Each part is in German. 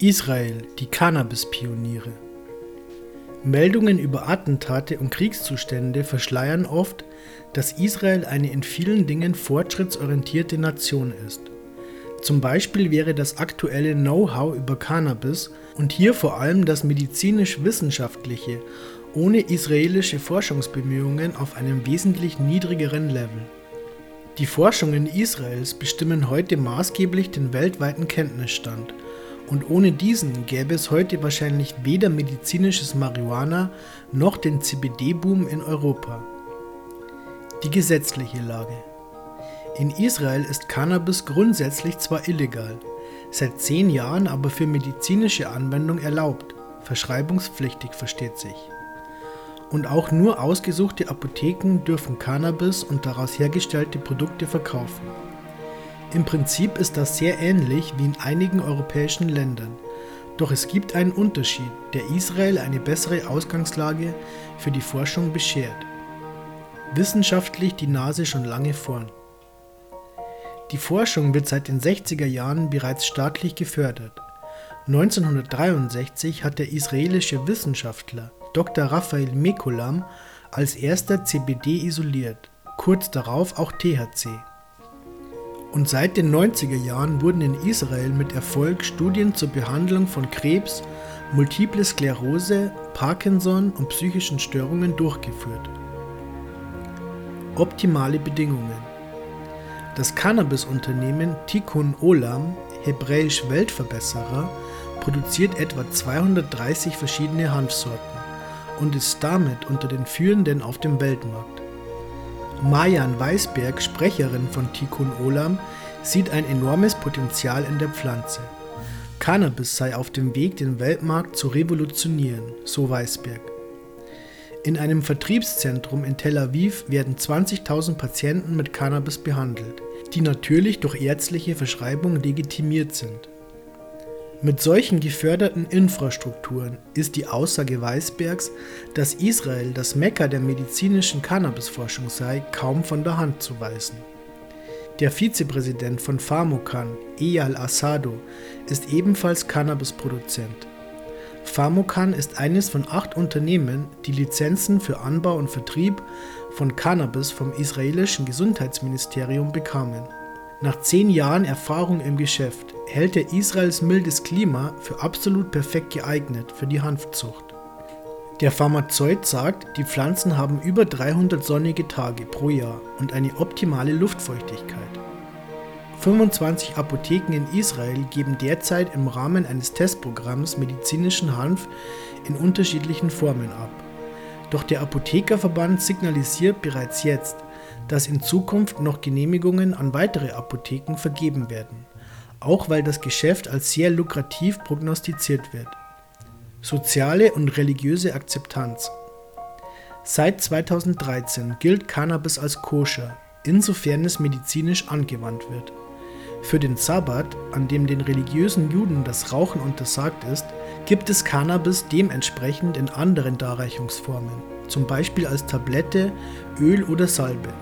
Israel, die Cannabis-Pioniere. Meldungen über Attentate und Kriegszustände verschleiern oft, dass Israel eine in vielen Dingen fortschrittsorientierte Nation ist. Zum Beispiel wäre das aktuelle Know-how über Cannabis und hier vor allem das medizinisch-wissenschaftliche ohne israelische Forschungsbemühungen auf einem wesentlich niedrigeren Level. Die Forschungen Israels bestimmen heute maßgeblich den weltweiten Kenntnisstand und ohne diesen gäbe es heute wahrscheinlich weder medizinisches Marihuana noch den CBD-Boom in Europa. Die gesetzliche Lage. In Israel ist Cannabis grundsätzlich zwar illegal, seit zehn Jahren aber für medizinische Anwendung erlaubt, verschreibungspflichtig versteht sich und auch nur ausgesuchte Apotheken dürfen Cannabis und daraus hergestellte Produkte verkaufen. Im Prinzip ist das sehr ähnlich wie in einigen europäischen Ländern, doch es gibt einen Unterschied, der Israel eine bessere Ausgangslage für die Forschung beschert. Wissenschaftlich die Nase schon lange vorn. Die Forschung wird seit den 60er Jahren bereits staatlich gefördert. 1963 hat der israelische Wissenschaftler Dr. Raphael Mekulam als erster CBD isoliert, kurz darauf auch THC. Und seit den 90er Jahren wurden in Israel mit Erfolg Studien zur Behandlung von Krebs, Multiple Sklerose, Parkinson und psychischen Störungen durchgeführt. Optimale Bedingungen. Das Cannabis-Unternehmen Tikkun Olam, hebräisch Weltverbesserer, produziert etwa 230 verschiedene Hanfsorten und ist damit unter den führenden auf dem Weltmarkt. Mayan Weisberg, Sprecherin von Tikkun Olam, sieht ein enormes Potenzial in der Pflanze. Cannabis sei auf dem Weg, den Weltmarkt zu revolutionieren, so Weisberg. In einem Vertriebszentrum in Tel Aviv werden 20.000 Patienten mit Cannabis behandelt, die natürlich durch ärztliche Verschreibung legitimiert sind. Mit solchen geförderten Infrastrukturen ist die Aussage Weisbergs, dass Israel das Mekka der medizinischen Cannabisforschung sei, kaum von der Hand zu weisen. Der Vizepräsident von Pharmocan, Eyal Asado, ist ebenfalls Cannabisproduzent. Pharmocan ist eines von acht Unternehmen, die Lizenzen für Anbau und Vertrieb von Cannabis vom israelischen Gesundheitsministerium bekamen. Nach zehn Jahren Erfahrung im Geschäft hält er Israels mildes Klima für absolut perfekt geeignet für die Hanfzucht. Der Pharmazeut sagt, die Pflanzen haben über 300 sonnige Tage pro Jahr und eine optimale Luftfeuchtigkeit. 25 Apotheken in Israel geben derzeit im Rahmen eines Testprogramms medizinischen Hanf in unterschiedlichen Formen ab. Doch der Apothekerverband signalisiert bereits jetzt, dass in Zukunft noch Genehmigungen an weitere Apotheken vergeben werden, auch weil das Geschäft als sehr lukrativ prognostiziert wird. Soziale und religiöse Akzeptanz. Seit 2013 gilt Cannabis als koscher, insofern es medizinisch angewandt wird. Für den Sabbat, an dem den religiösen Juden das Rauchen untersagt ist, gibt es Cannabis dementsprechend in anderen Darreichungsformen, zum Beispiel als Tablette, Öl oder Salbe.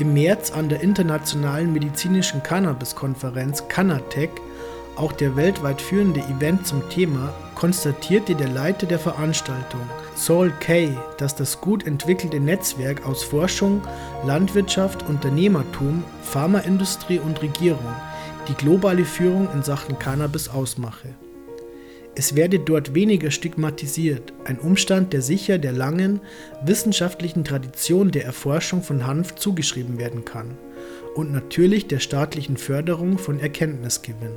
Im März an der Internationalen Medizinischen Cannabis-Konferenz Cannatech, auch der weltweit führende Event zum Thema, konstatierte der Leiter der Veranstaltung, Saul Kay, dass das gut entwickelte Netzwerk aus Forschung, Landwirtschaft, Unternehmertum, Pharmaindustrie und Regierung die globale Führung in Sachen Cannabis ausmache. Es werde dort weniger stigmatisiert, ein Umstand, der sicher der langen wissenschaftlichen Tradition der Erforschung von Hanf zugeschrieben werden kann und natürlich der staatlichen Förderung von Erkenntnisgewinn.